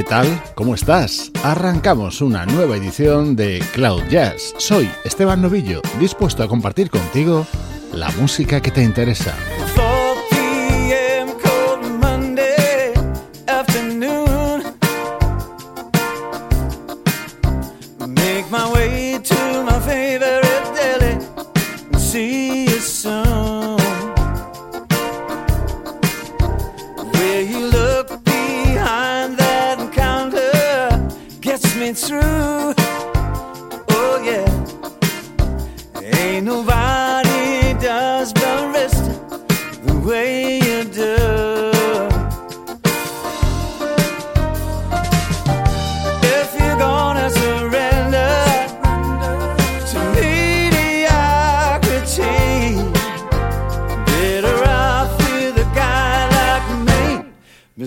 ¿Qué tal? ¿Cómo estás? Arrancamos una nueva edición de Cloud Jazz. Soy Esteban Novillo, dispuesto a compartir contigo la música que te interesa.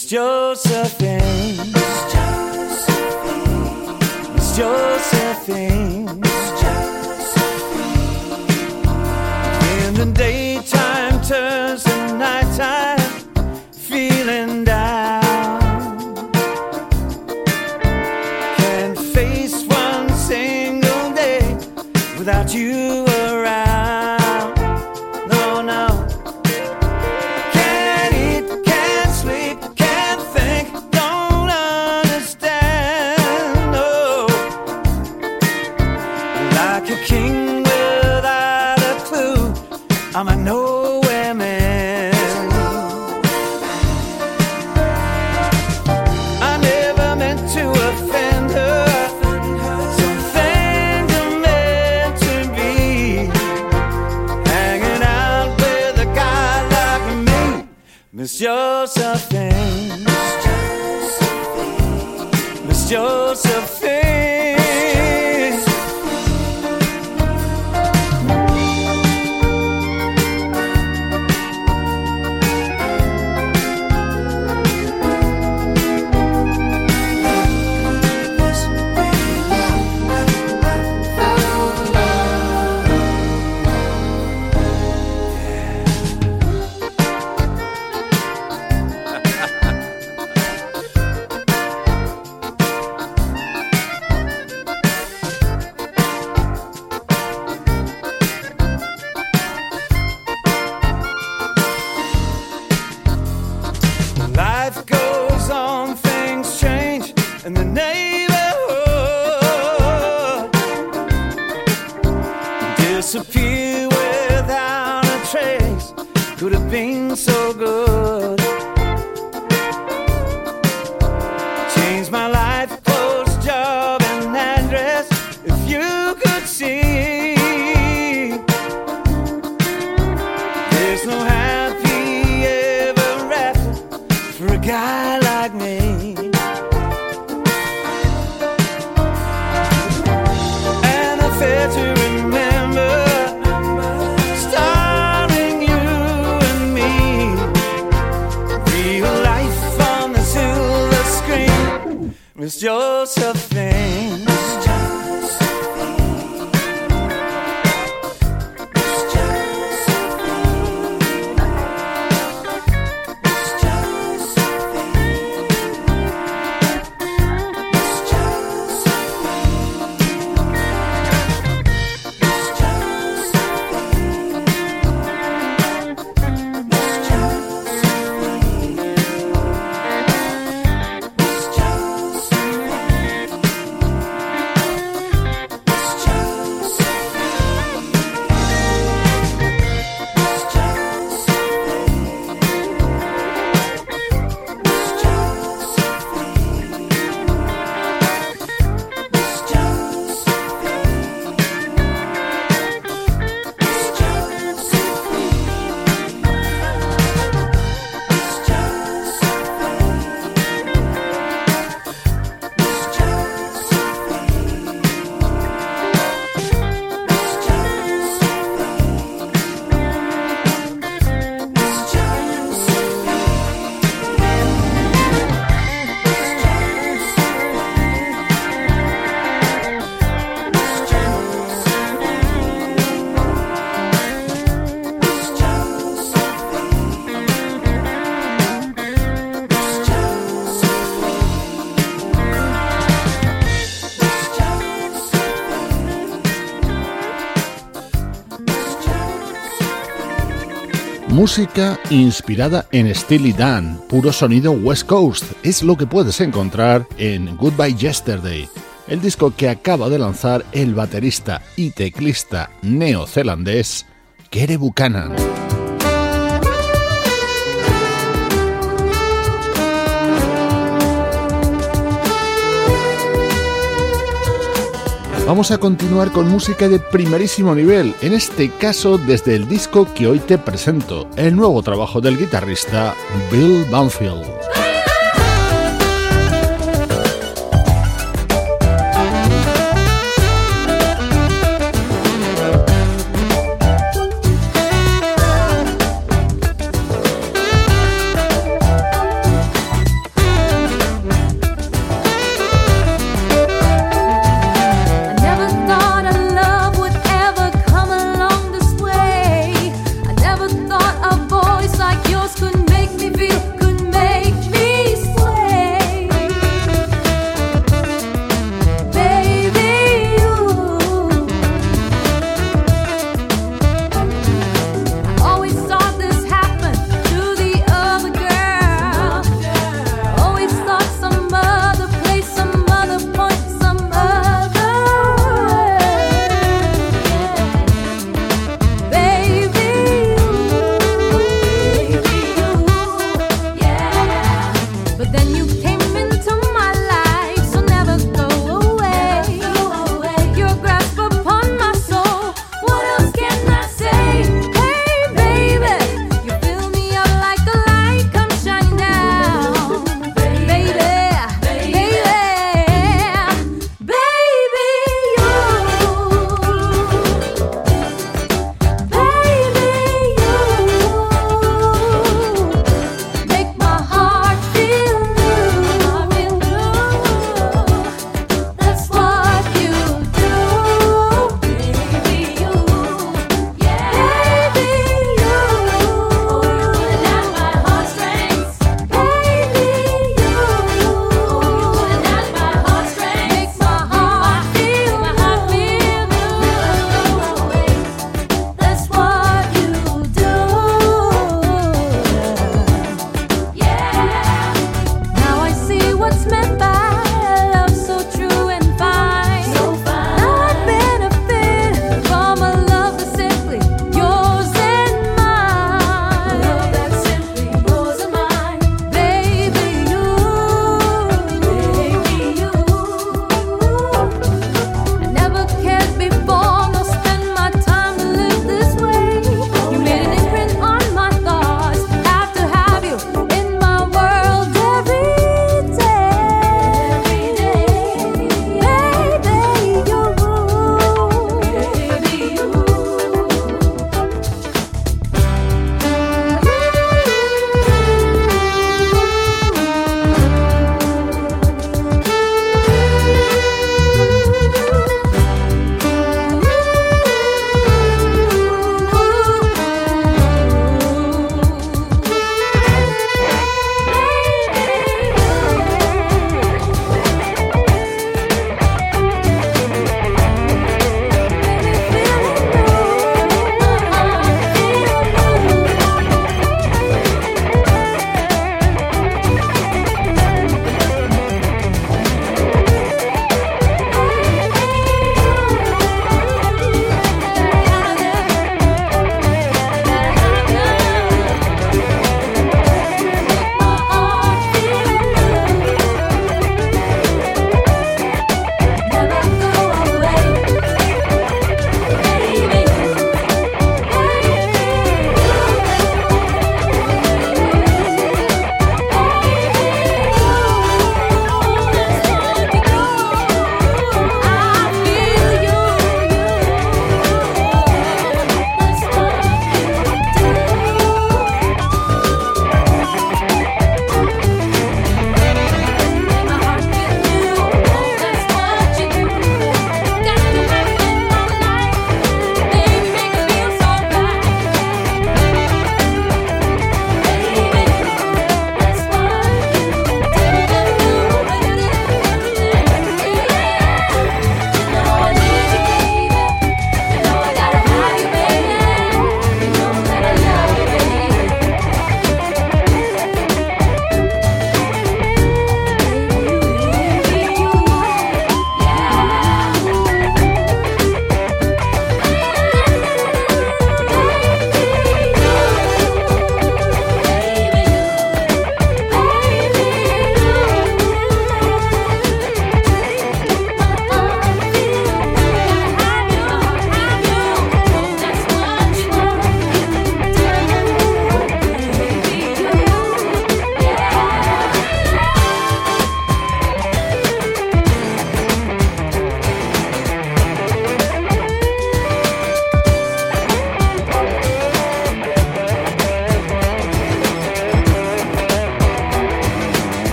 Miss Josephine. Miss Josephine. Miss Josephine. Música inspirada en Steely Dan, puro sonido West Coast, es lo que puedes encontrar en Goodbye Yesterday, el disco que acaba de lanzar el baterista y teclista neozelandés Kere Buchanan. Vamos a continuar con música de primerísimo nivel, en este caso desde el disco que hoy te presento, el nuevo trabajo del guitarrista Bill Banfield.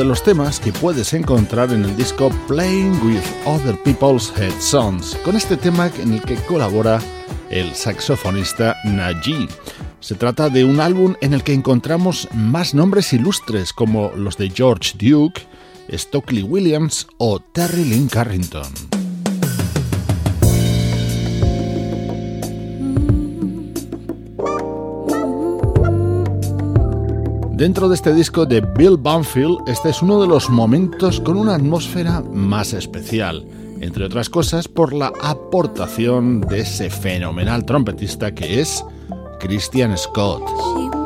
De los temas que puedes encontrar en el disco Playing with Other People's Head Songs, con este tema en el que colabora el saxofonista Najee. Se trata de un álbum en el que encontramos más nombres ilustres como los de George Duke, Stockley Williams o Terry Lynn Carrington. Dentro de este disco de Bill Banfield, este es uno de los momentos con una atmósfera más especial, entre otras cosas por la aportación de ese fenomenal trompetista que es Christian Scott.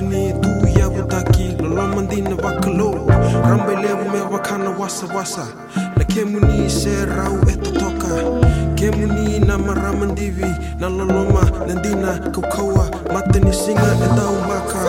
ni tu ya butaki lolo mandina bakalo rambe levu me wakana wasa wasa. Na kemuni se rau etatoka kemuni na maramandivi na loloma nandina kaukaua matani singa etau maka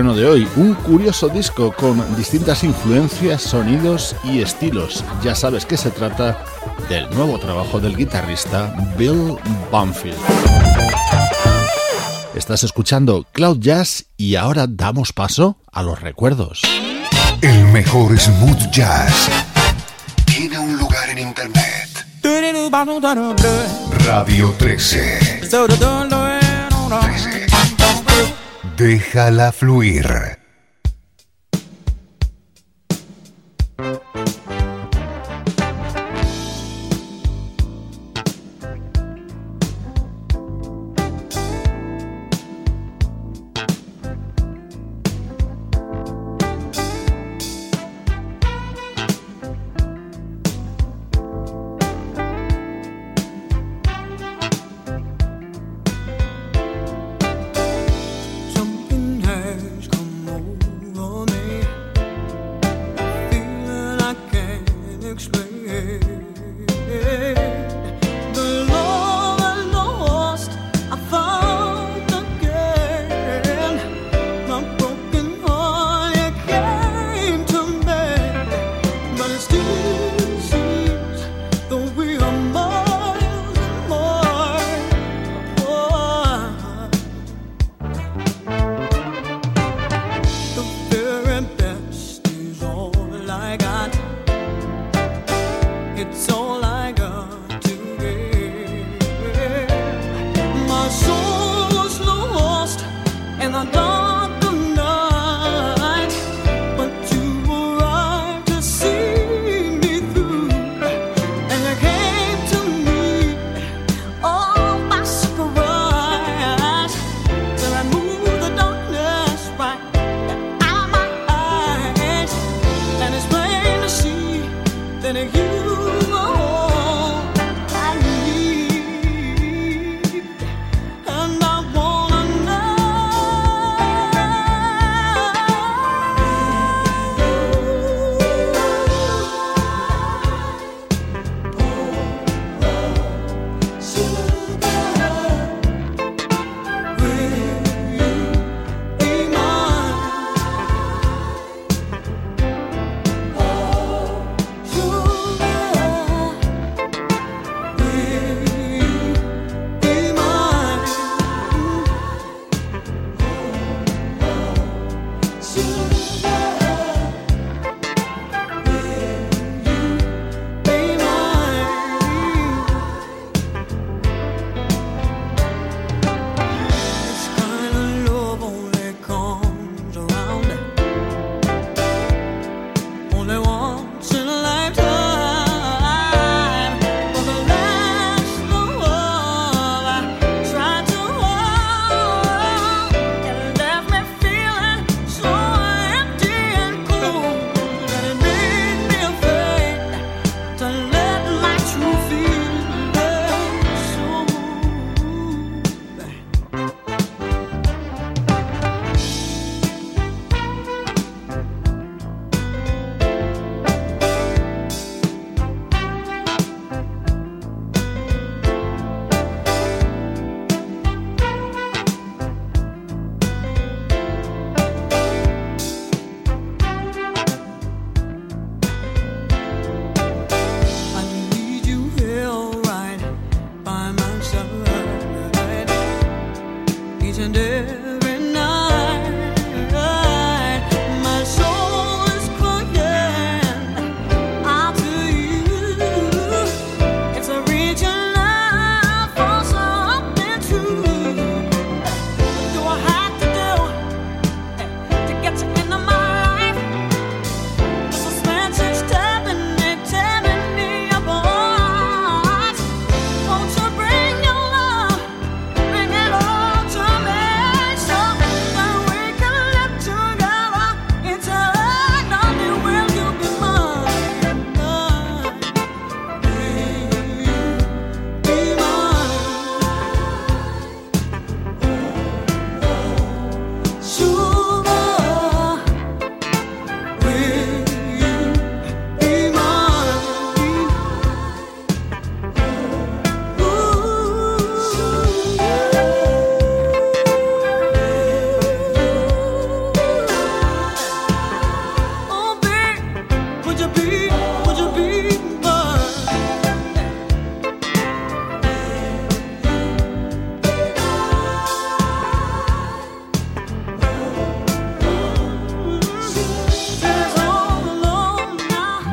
estreno de hoy, un curioso disco con distintas influencias, sonidos y estilos. Ya sabes que se trata del nuevo trabajo del guitarrista Bill Banfield. Estás escuchando Cloud Jazz y ahora damos paso a los recuerdos. El mejor smooth jazz tiene un lugar en internet. Radio 13. 13. Déjala fluir.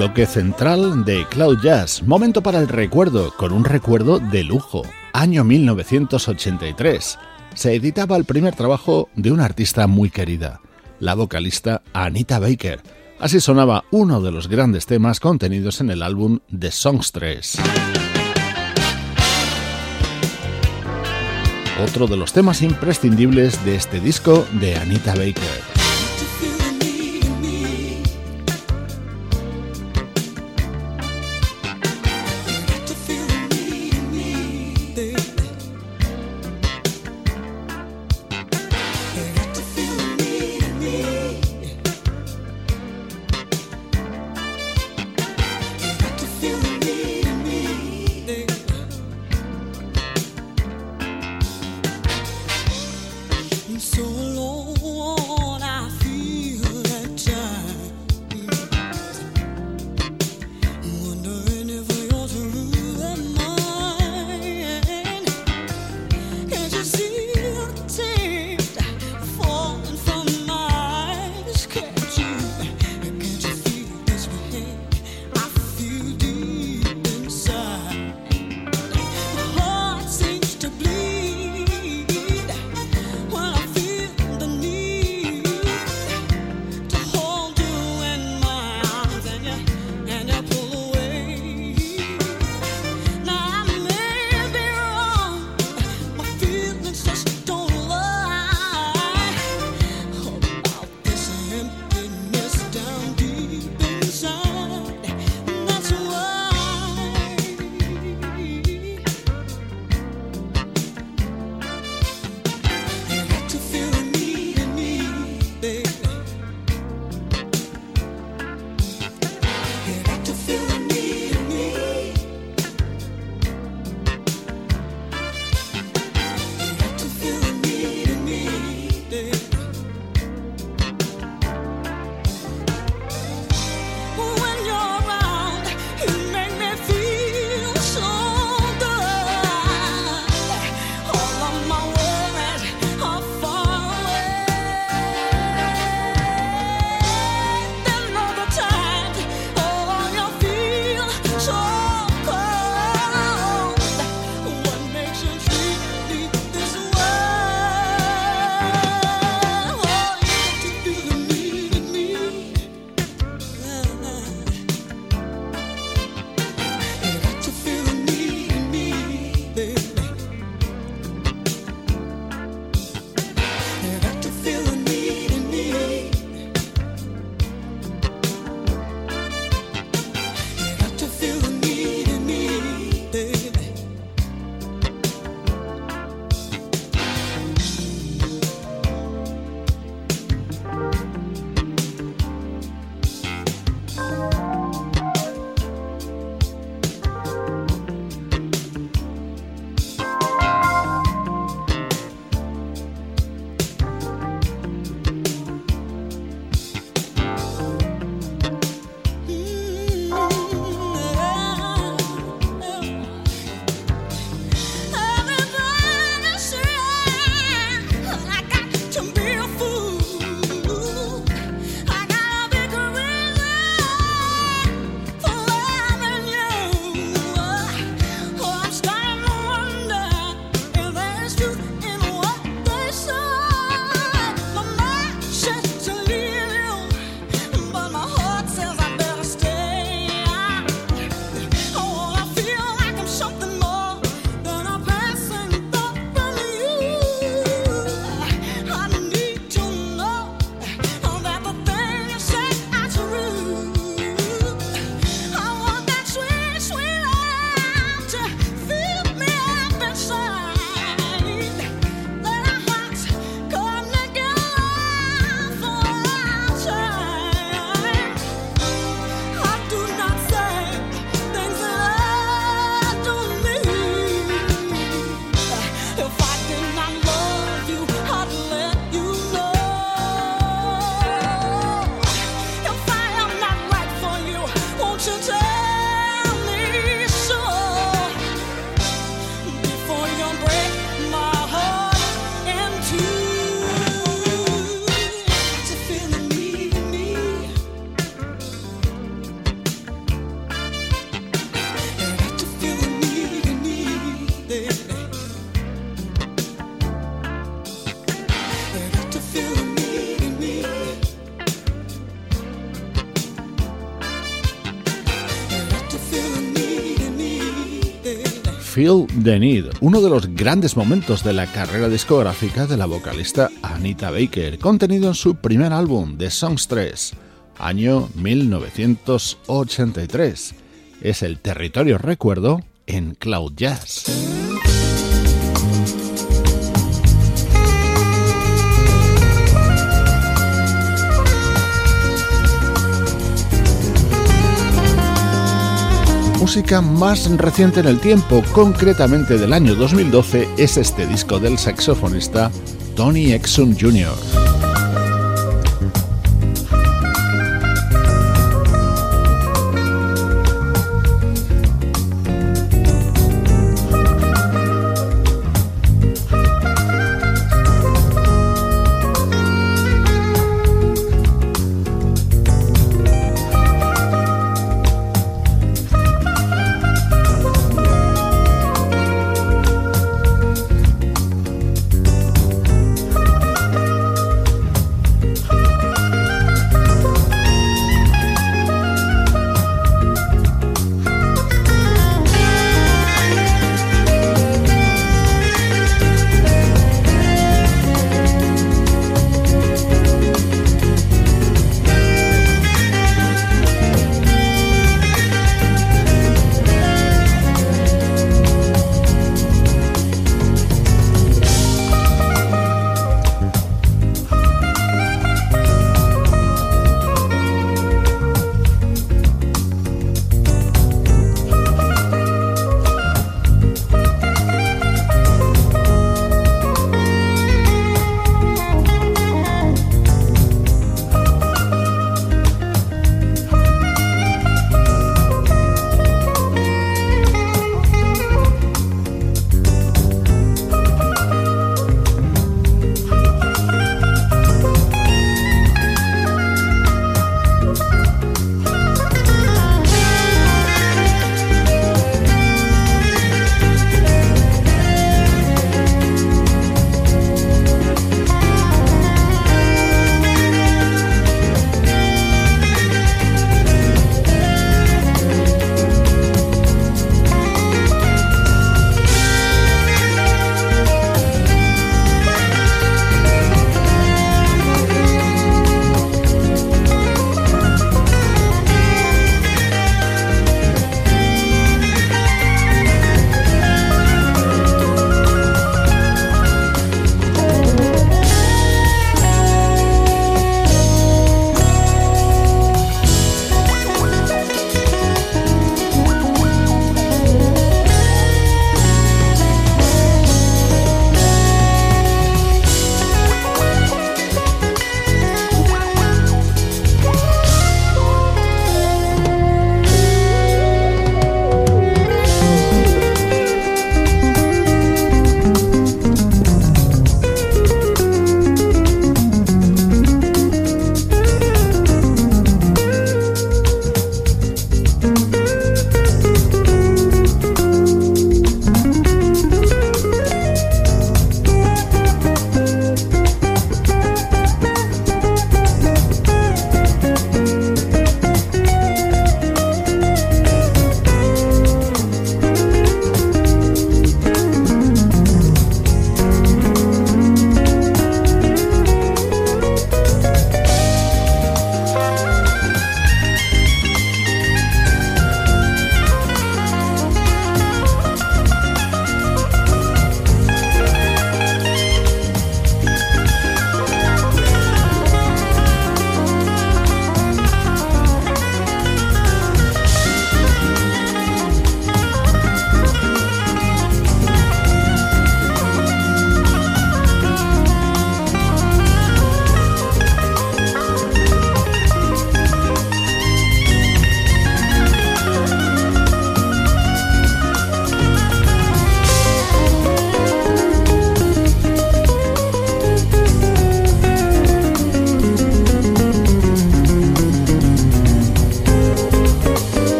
bloque central de Cloud Jazz, momento para el recuerdo, con un recuerdo de lujo, año 1983. Se editaba el primer trabajo de una artista muy querida, la vocalista Anita Baker. Así sonaba uno de los grandes temas contenidos en el álbum The Songstress. Otro de los temas imprescindibles de este disco de Anita Baker. Feel the Need, uno de los grandes momentos de la carrera discográfica de la vocalista Anita Baker, contenido en su primer álbum, The Songs 3, año 1983. Es el territorio recuerdo en Cloud Jazz. Música más reciente en el tiempo, concretamente del año 2012, es este disco del saxofonista Tony Exum Jr.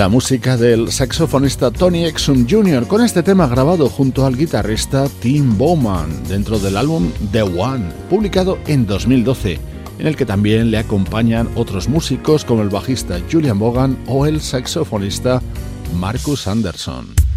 la música del saxofonista Tony Exum Jr. con este tema grabado junto al guitarrista Tim Bowman dentro del álbum The One, publicado en 2012, en el que también le acompañan otros músicos como el bajista Julian Bogan o el saxofonista Marcus Anderson.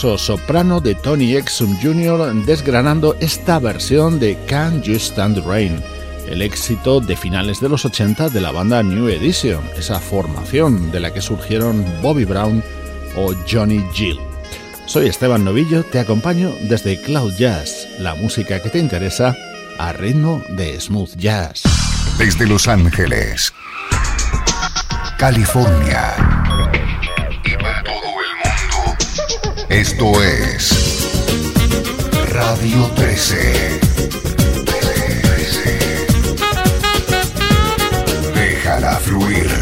Soprano de Tony Exum Jr. desgranando esta versión de Can You Stand Rain, el éxito de finales de los 80 de la banda New Edition, esa formación de la que surgieron Bobby Brown o Johnny Gill. Soy Esteban Novillo, te acompaño desde Cloud Jazz, la música que te interesa a ritmo de smooth jazz. Desde Los Ángeles, California Esto es Radio 13. fluir.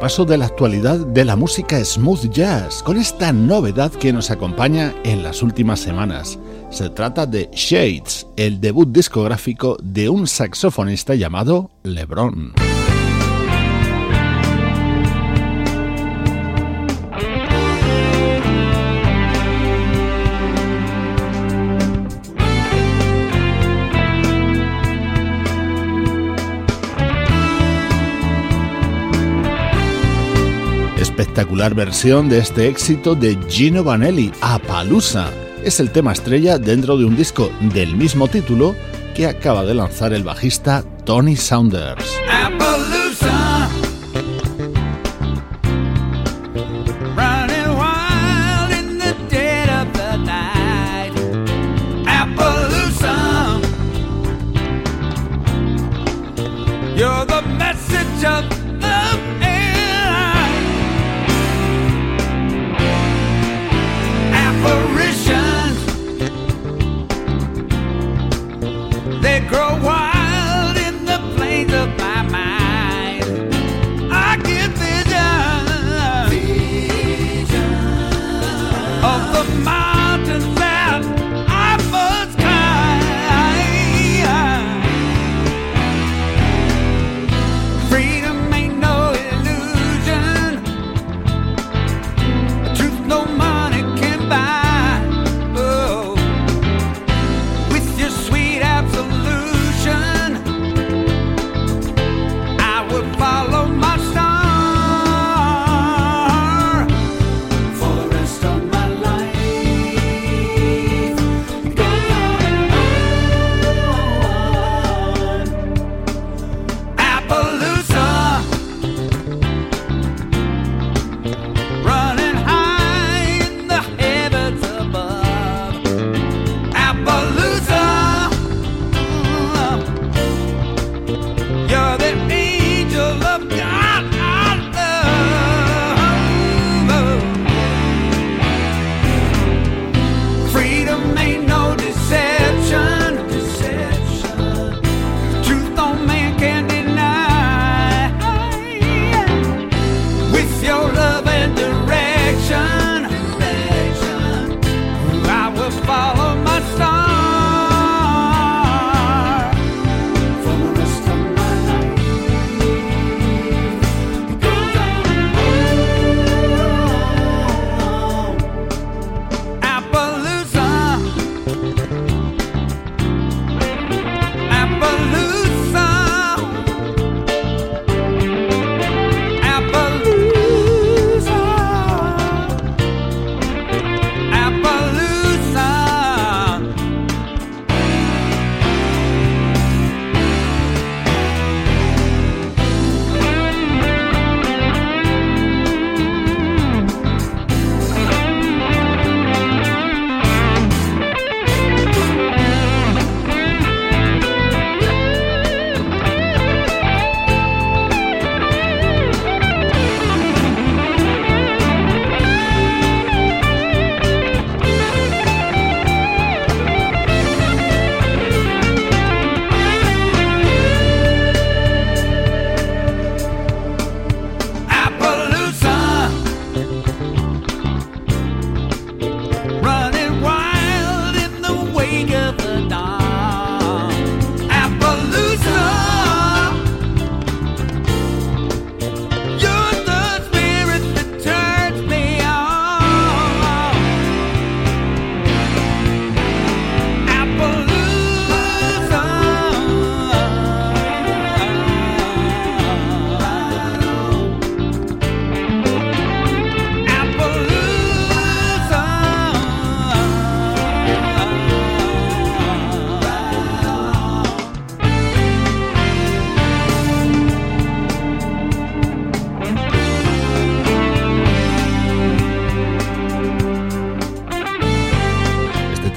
Repaso de la actualidad de la música smooth jazz con esta novedad que nos acompaña en las últimas semanas. Se trata de Shades, el debut discográfico de un saxofonista llamado LeBron. Espectacular versión de este éxito de Gino Vanelli, Apalusa. Es el tema estrella dentro de un disco del mismo título que acaba de lanzar el bajista Tony Saunders.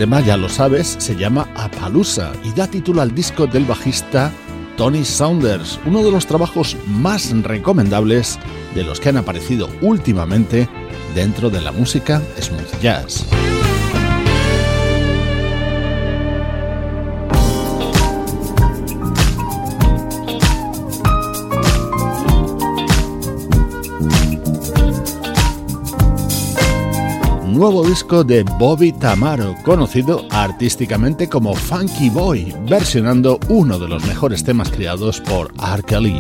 Tema, ya lo sabes, se llama Apalusa y da título al disco del bajista Tony Saunders, uno de los trabajos más recomendables de los que han aparecido últimamente dentro de la música smooth jazz. Nuevo disco de Bobby Tamaro, conocido artísticamente como Funky Boy, versionando uno de los mejores temas creados por R. Kelly.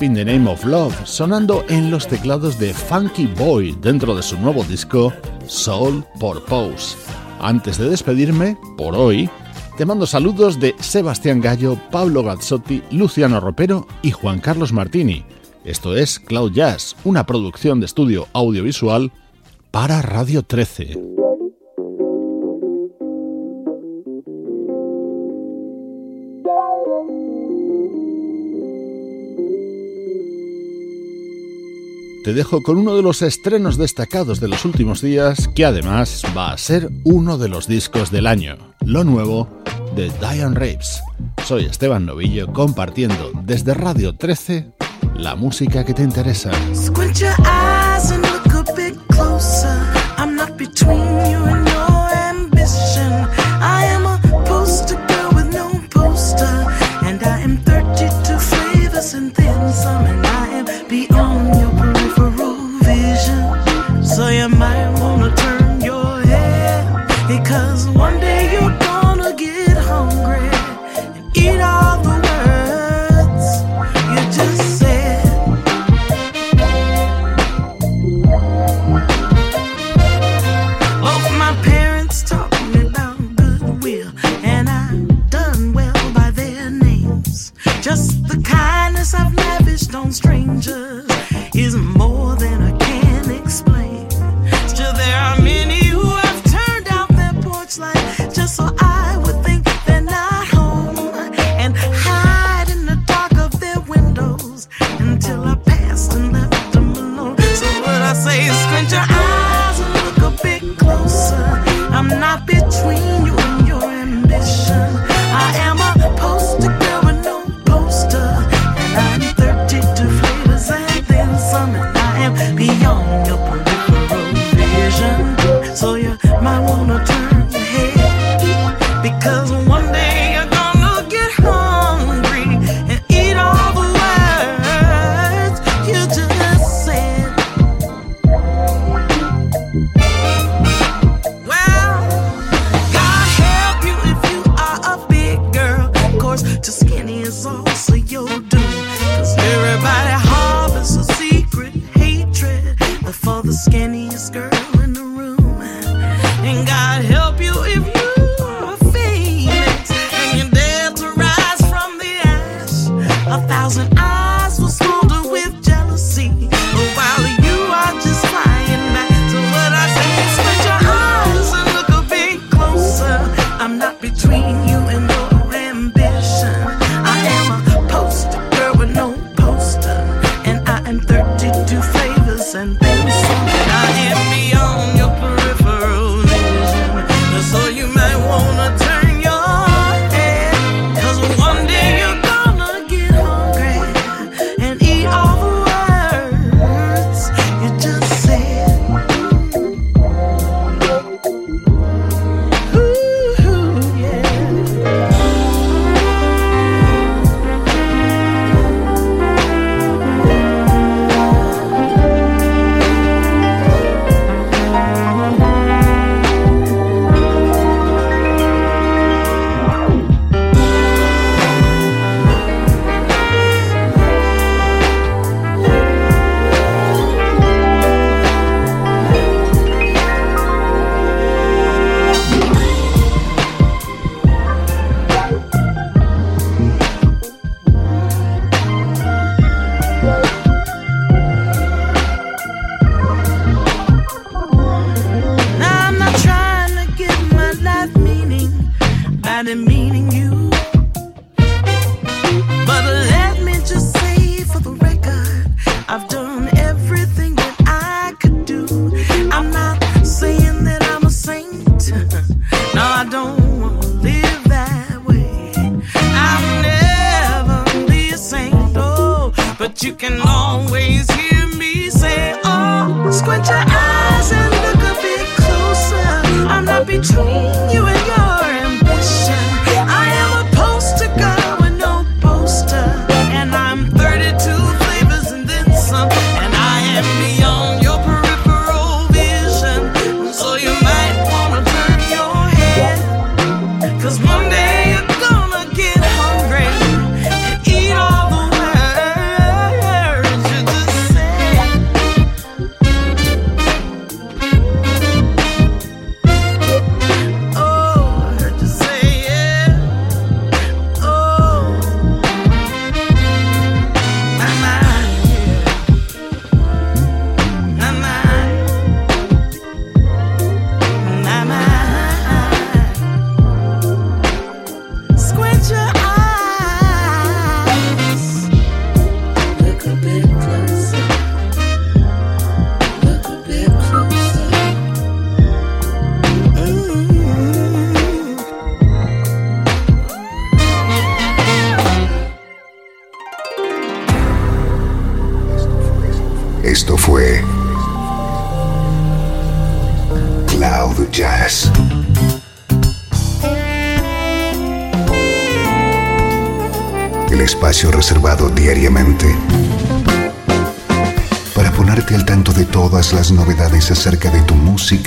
In the Name of Love, sonando en los teclados de Funky Boy dentro de su nuevo disco Soul Purpose. Antes de despedirme, por hoy, te mando saludos de Sebastián Gallo, Pablo Gazzotti, Luciano Ropero y Juan Carlos Martini. Esto es Cloud Jazz, una producción de estudio audiovisual para Radio 13. Te dejo con uno de los estrenos destacados de los últimos días, que además va a ser uno de los discos del año, lo nuevo de Diane Rapes. Soy Esteban Novillo compartiendo desde Radio 13 la música que te interesa.